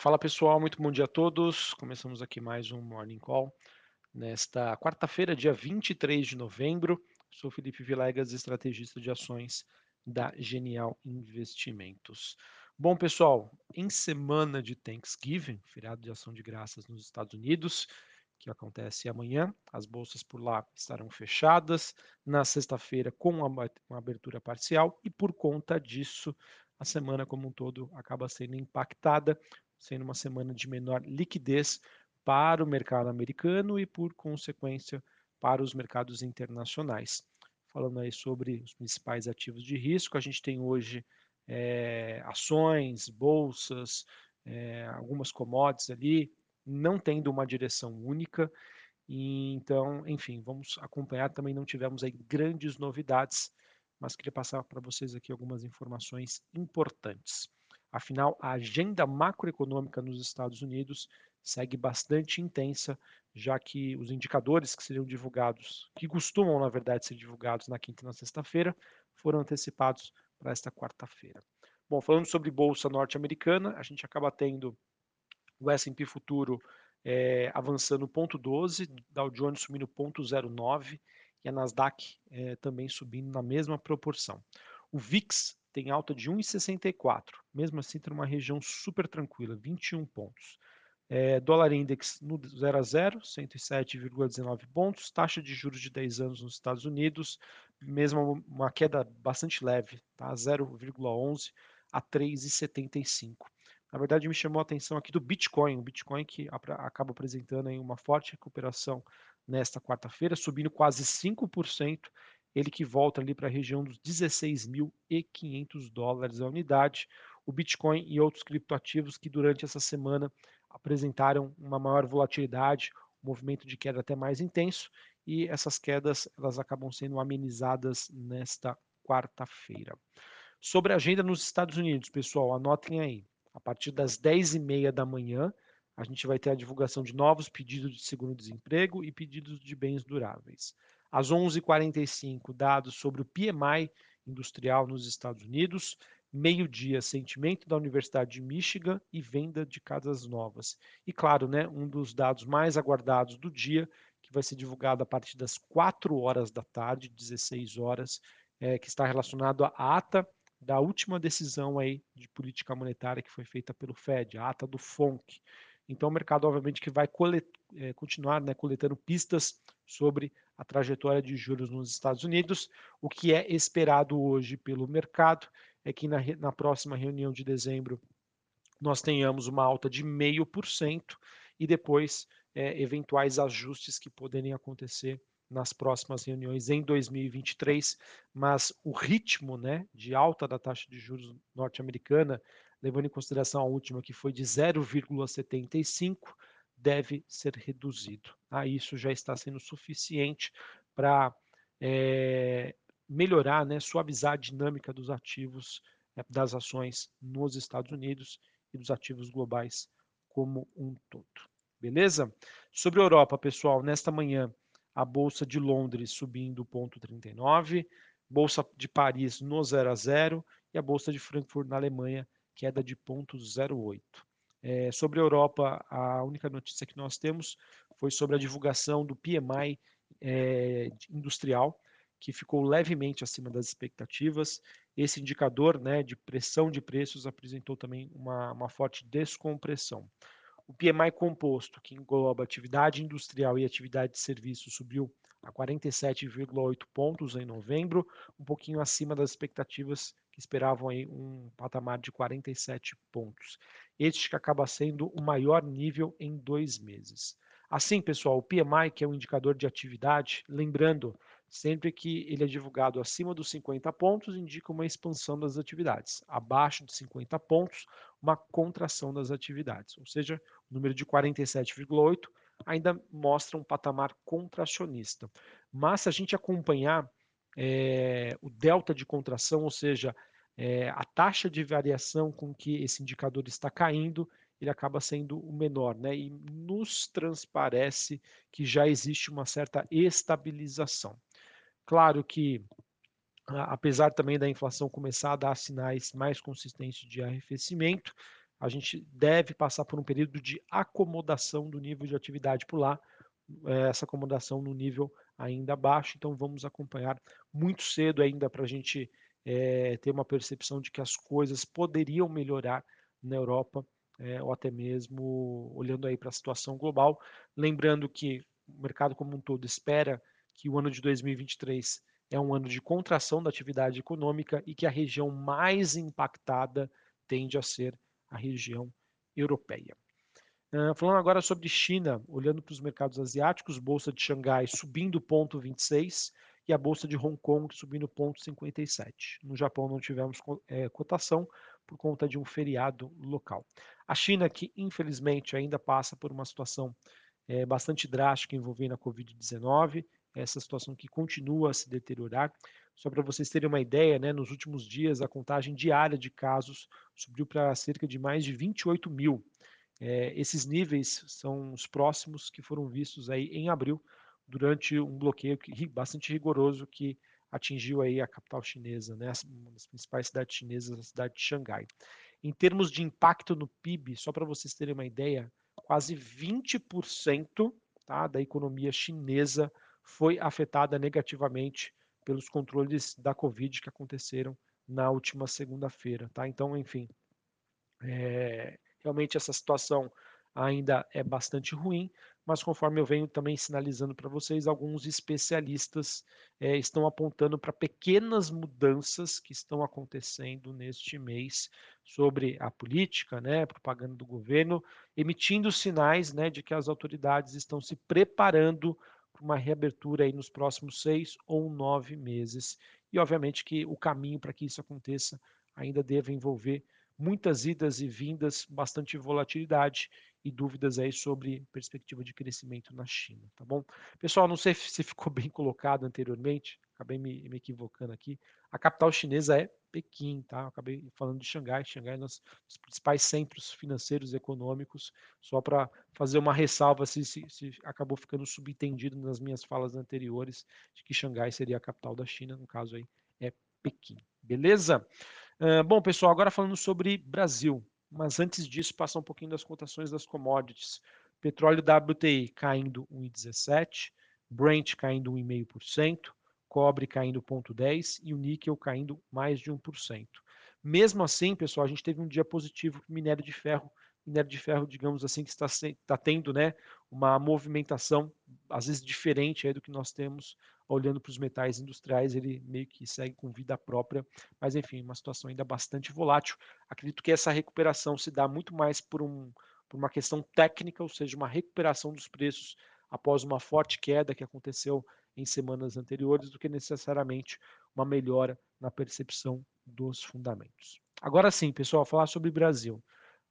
Fala pessoal, muito bom dia a todos. Começamos aqui mais um Morning Call nesta quarta-feira, dia 23 de novembro. Sou Felipe Vilegas, estrategista de ações da Genial Investimentos. Bom, pessoal, em semana de Thanksgiving, feriado de ação de graças nos Estados Unidos, que acontece amanhã, as bolsas por lá estarão fechadas. Na sexta-feira, com uma abertura parcial, e por conta disso, a semana como um todo acaba sendo impactada sendo uma semana de menor liquidez para o mercado americano e, por consequência, para os mercados internacionais. Falando aí sobre os principais ativos de risco, a gente tem hoje é, ações, bolsas, é, algumas commodities ali, não tendo uma direção única. E, então, enfim, vamos acompanhar. Também não tivemos aí grandes novidades, mas queria passar para vocês aqui algumas informações importantes. Afinal, a agenda macroeconômica nos Estados Unidos segue bastante intensa, já que os indicadores que seriam divulgados, que costumam, na verdade, ser divulgados na quinta e na sexta-feira, foram antecipados para esta quarta-feira. Bom, falando sobre bolsa norte-americana, a gente acaba tendo o S&P futuro é, avançando 0,12, Dow Jones subindo 0,09 e a Nasdaq é, também subindo na mesma proporção. O VIX tem alta de 1,64, mesmo assim tem uma região super tranquila, 21 pontos. É, dólar index no 0 a 0, 107,19 pontos. Taxa de juros de 10 anos nos Estados Unidos, mesmo uma queda bastante leve, tá? 0,11 a 3,75. Na verdade, me chamou a atenção aqui do Bitcoin, o Bitcoin que acaba apresentando aí uma forte recuperação nesta quarta-feira, subindo quase 5% ele que volta ali para a região dos 16.500 dólares a unidade. O Bitcoin e outros criptoativos que durante essa semana apresentaram uma maior volatilidade, um movimento de queda até mais intenso, e essas quedas elas acabam sendo amenizadas nesta quarta-feira. Sobre a agenda nos Estados Unidos, pessoal, anotem aí. A partir das 10h30 da manhã, a gente vai ter a divulgação de novos pedidos de seguro-desemprego e pedidos de bens duráveis. Às 11h45, dados sobre o PMI industrial nos Estados Unidos. Meio-dia, sentimento da Universidade de Michigan e venda de casas novas. E claro, né, um dos dados mais aguardados do dia, que vai ser divulgado a partir das 4 horas da tarde, 16 horas, é, que está relacionado à ata da última decisão aí de política monetária que foi feita pelo Fed, a ata do FONC. Então, o mercado, obviamente, que vai colet, é, continuar né, coletando pistas sobre a trajetória de juros nos Estados Unidos. O que é esperado hoje pelo mercado é que na, na próxima reunião de dezembro nós tenhamos uma alta de 0,5% e depois é, eventuais ajustes que poderem acontecer nas próximas reuniões em 2023, mas o ritmo né, de alta da taxa de juros norte-americana levando em consideração a última que foi de 0,75, deve ser reduzido. Ah, isso já está sendo suficiente para é, melhorar, né, suavizar a dinâmica dos ativos, é, das ações nos Estados Unidos e dos ativos globais como um todo. Beleza? Sobre a Europa, pessoal, nesta manhã, a Bolsa de Londres subindo 0,39, Bolsa de Paris no 0 a 0 e a Bolsa de Frankfurt na Alemanha queda de 0,08. É, sobre a Europa, a única notícia que nós temos foi sobre a divulgação do PMI é, industrial, que ficou levemente acima das expectativas. Esse indicador né, de pressão de preços apresentou também uma, uma forte descompressão. O PMI composto, que engloba atividade industrial e atividade de serviço, subiu a 47,8 pontos em novembro, um pouquinho acima das expectativas que esperavam aí um patamar de 47 pontos. Este que acaba sendo o maior nível em dois meses. Assim, pessoal, o PMI, que é um indicador de atividade, lembrando, sempre que ele é divulgado acima dos 50 pontos, indica uma expansão das atividades. Abaixo de 50 pontos, uma contração das atividades. Ou seja, o número de 47,8 ainda mostra um patamar contracionista. Mas se a gente acompanhar é, o delta de contração, ou seja, é, a taxa de variação com que esse indicador está caindo, ele acaba sendo o menor, né? E nos transparece que já existe uma certa estabilização. Claro que, apesar também da inflação começar a dar sinais mais consistentes de arrefecimento, a gente deve passar por um período de acomodação do nível de atividade por lá, eh, essa acomodação no nível ainda baixo, então vamos acompanhar muito cedo ainda para a gente é, ter uma percepção de que as coisas poderiam melhorar na Europa, é, ou até mesmo olhando aí para a situação global, lembrando que o mercado como um todo espera que o ano de 2023 é um ano de contração da atividade econômica e que a região mais impactada tende a ser a região europeia. Uh, falando agora sobre China, olhando para os mercados asiáticos, bolsa de Xangai subindo ponto 26 e a bolsa de Hong Kong subindo ponto 57. No Japão não tivemos é, cotação por conta de um feriado local. A China, que infelizmente ainda passa por uma situação é, bastante drástica envolvendo a Covid-19, essa situação que continua a se deteriorar. Só para vocês terem uma ideia, né, nos últimos dias a contagem diária de casos subiu para cerca de mais de 28 mil. É, esses níveis são os próximos que foram vistos aí em abril, durante um bloqueio bastante rigoroso que atingiu aí a capital chinesa, né, uma das principais cidades chinesas, a cidade de Xangai. Em termos de impacto no PIB, só para vocês terem uma ideia, quase 20% tá, da economia chinesa foi afetada negativamente pelos controles da Covid que aconteceram na última segunda-feira. Tá? Então, enfim, é, realmente essa situação ainda é bastante ruim, mas conforme eu venho também sinalizando para vocês, alguns especialistas é, estão apontando para pequenas mudanças que estão acontecendo neste mês sobre a política, né, propaganda do governo, emitindo sinais né, de que as autoridades estão se preparando para uma reabertura aí nos próximos seis ou nove meses. E obviamente que o caminho para que isso aconteça ainda deve envolver muitas idas e vindas, bastante volatilidade e dúvidas aí sobre perspectiva de crescimento na China, tá bom? Pessoal, não sei se ficou bem colocado anteriormente, acabei me, me equivocando aqui. A capital chinesa é Pequim, tá? acabei falando de Xangai. Xangai é um dos principais centros financeiros e econômicos, só para fazer uma ressalva se, se, se, acabou ficando subentendido nas minhas falas anteriores de que Xangai seria a capital da China, no caso aí é Pequim. Beleza? Uh, bom, pessoal, agora falando sobre Brasil, mas antes disso, passar um pouquinho das cotações das commodities. Petróleo WTI caindo 1,17, Brent caindo 1,5%, cobre caindo 0,10 e o níquel caindo mais de 1%. Mesmo assim, pessoal, a gente teve um dia positivo para minério de ferro minério de ferro, digamos assim, que está, está tendo né, uma movimentação, às vezes diferente do que nós temos olhando para os metais industriais, ele meio que segue com vida própria, mas enfim, uma situação ainda bastante volátil. Acredito que essa recuperação se dá muito mais por, um, por uma questão técnica, ou seja, uma recuperação dos preços após uma forte queda que aconteceu em semanas anteriores, do que necessariamente uma melhora na percepção dos fundamentos. Agora sim, pessoal, falar sobre Brasil.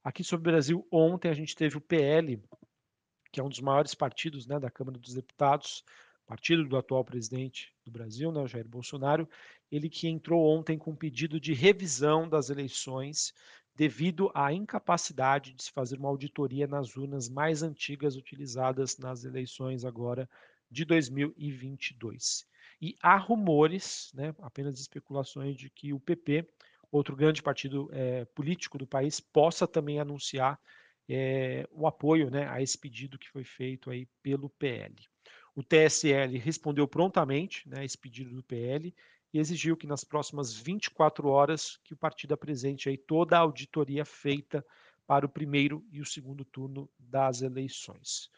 Aqui sobre o Brasil, ontem a gente teve o PL, que é um dos maiores partidos né, da Câmara dos Deputados, partido do atual presidente do Brasil, né, Jair Bolsonaro, ele que entrou ontem com pedido de revisão das eleições devido à incapacidade de se fazer uma auditoria nas urnas mais antigas utilizadas nas eleições agora de 2022. E há rumores, né, apenas especulações de que o PP outro grande partido é, político do país possa também anunciar é, o apoio né, a esse pedido que foi feito aí pelo PL. O TSL respondeu prontamente né, a esse pedido do PL e exigiu que nas próximas 24 horas que o partido apresente aí toda a auditoria feita para o primeiro e o segundo turno das eleições.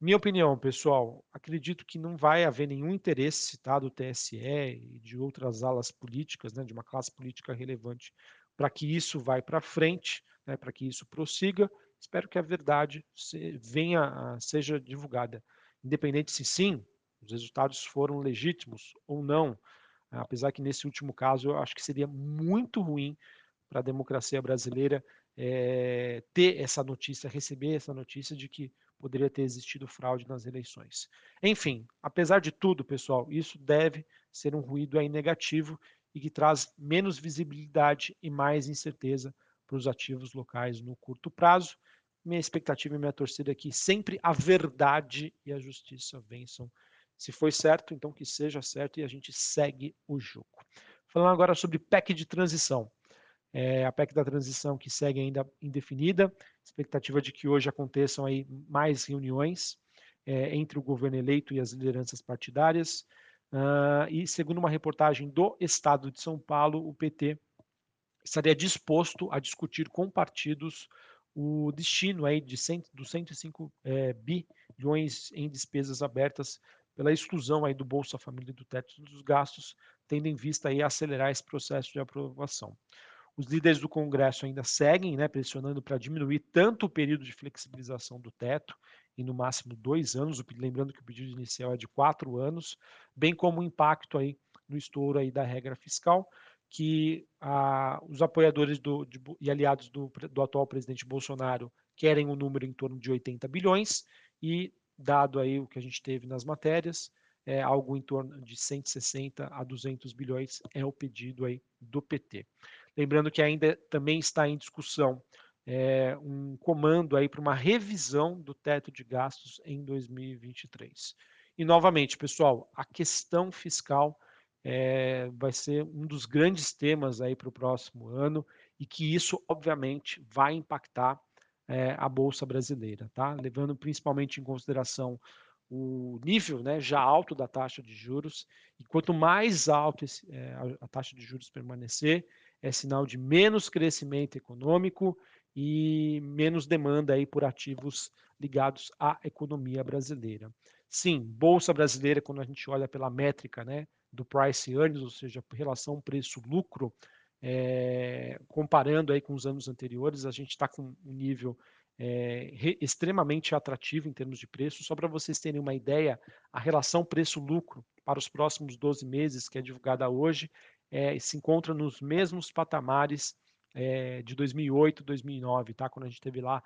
Minha opinião, pessoal, acredito que não vai haver nenhum interesse tá, do TSE e de outras alas políticas, né, de uma classe política relevante, para que isso vá para frente, né, para que isso prossiga. Espero que a verdade se, venha, seja divulgada, independente se sim, os resultados foram legítimos ou não. Apesar que nesse último caso eu acho que seria muito ruim para a democracia brasileira é, ter essa notícia, receber essa notícia de que poderia ter existido fraude nas eleições. Enfim, apesar de tudo, pessoal, isso deve ser um ruído aí negativo e que traz menos visibilidade e mais incerteza para os ativos locais no curto prazo. Minha expectativa e minha torcida é que sempre a verdade e a justiça vençam. Se foi certo, então que seja certo e a gente segue o jogo. Falando agora sobre PEC de transição. é, a PEC da transição que segue ainda indefinida, expectativa de que hoje aconteçam aí mais reuniões é, entre o governo eleito e as lideranças partidárias. Uh, e segundo uma reportagem do Estado de São Paulo, o PT estaria disposto a discutir com partidos o destino aí de 100, dos 105 é, bilhões em despesas abertas pela exclusão aí do Bolsa Família do teto dos gastos, tendo em vista aí acelerar esse processo de aprovação. Os líderes do Congresso ainda seguem né, pressionando para diminuir tanto o período de flexibilização do teto, em no máximo dois anos, lembrando que o pedido inicial é de quatro anos, bem como o impacto aí no estouro aí da regra fiscal, que ah, os apoiadores do, de, e aliados do, do atual presidente Bolsonaro querem um número em torno de 80 bilhões e, dado aí o que a gente teve nas matérias, é, algo em torno de 160 a 200 bilhões é o pedido aí do PT. Lembrando que ainda também está em discussão é, um comando aí para uma revisão do teto de gastos em 2023. E novamente, pessoal, a questão fiscal é, vai ser um dos grandes temas aí para o próximo ano e que isso, obviamente, vai impactar é, a Bolsa Brasileira, tá? Levando principalmente em consideração o nível né, já alto da taxa de juros, e quanto mais alto esse, é, a, taxa de juros permanecer, é sinal de menos crescimento econômico e menos demanda aí por ativos ligados à economia brasileira. Sim, bolsa brasileira, quando a gente olha pela métrica, né, do price earnings, ou seja, relação preço-lucro, é, comparando aí com os anos anteriores, a gente está com um nível é, re, extremamente atrativo em termos de preço. Só para vocês terem uma ideia, a relação preço-lucro para os próximos 12 meses, que é divulgada hoje, é, se encontra nos mesmos patamares de 2008, 2009, tá? quando a gente teve lá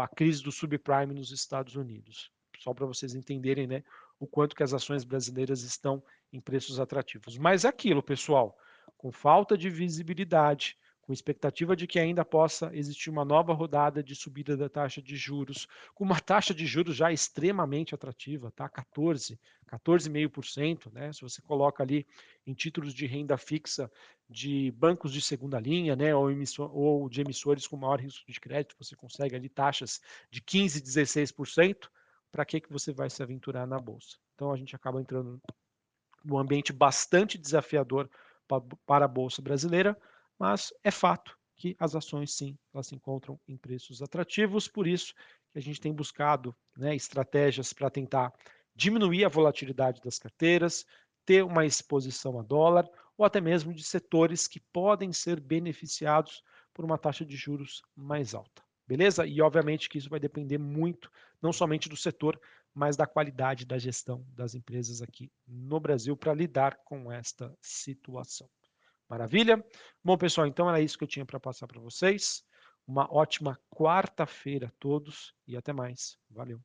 a crise do subprime nos Estados Unidos. Só para vocês entenderem né, o quanto que as ações brasileiras estão em preços atrativos. Mas aquilo, pessoal, com falta de visibilidade, com expectativa de que ainda possa existir uma nova rodada de subida da taxa de juros, com uma taxa de juros já extremamente atrativa, tá? 14, 14,5%, né? Se você coloca ali em títulos de renda fixa de bancos de segunda linha, né, ou, emissor, ou de emissores com maior risco de crédito, você consegue ali taxas de 15, 16%, para que que você vai se aventurar na bolsa? Então a gente acaba entrando num ambiente bastante desafiador para a bolsa brasileira, mas é fato que as ações sim, elas se encontram em preços atrativos, por isso que a gente tem buscado né, estratégias para tentar diminuir a volatilidade das carteiras, ter uma exposição a dólar, ou até mesmo de setores que podem ser beneficiados por uma taxa de juros mais alta. Beleza? E obviamente que isso vai depender muito, não somente do setor, mas da qualidade da gestão das empresas aqui no Brasil para lidar com esta situação. Maravilha? Bom, pessoal, então era isso que eu tinha para passar para vocês. Uma ótima quarta-feira a todos e até mais. Valeu.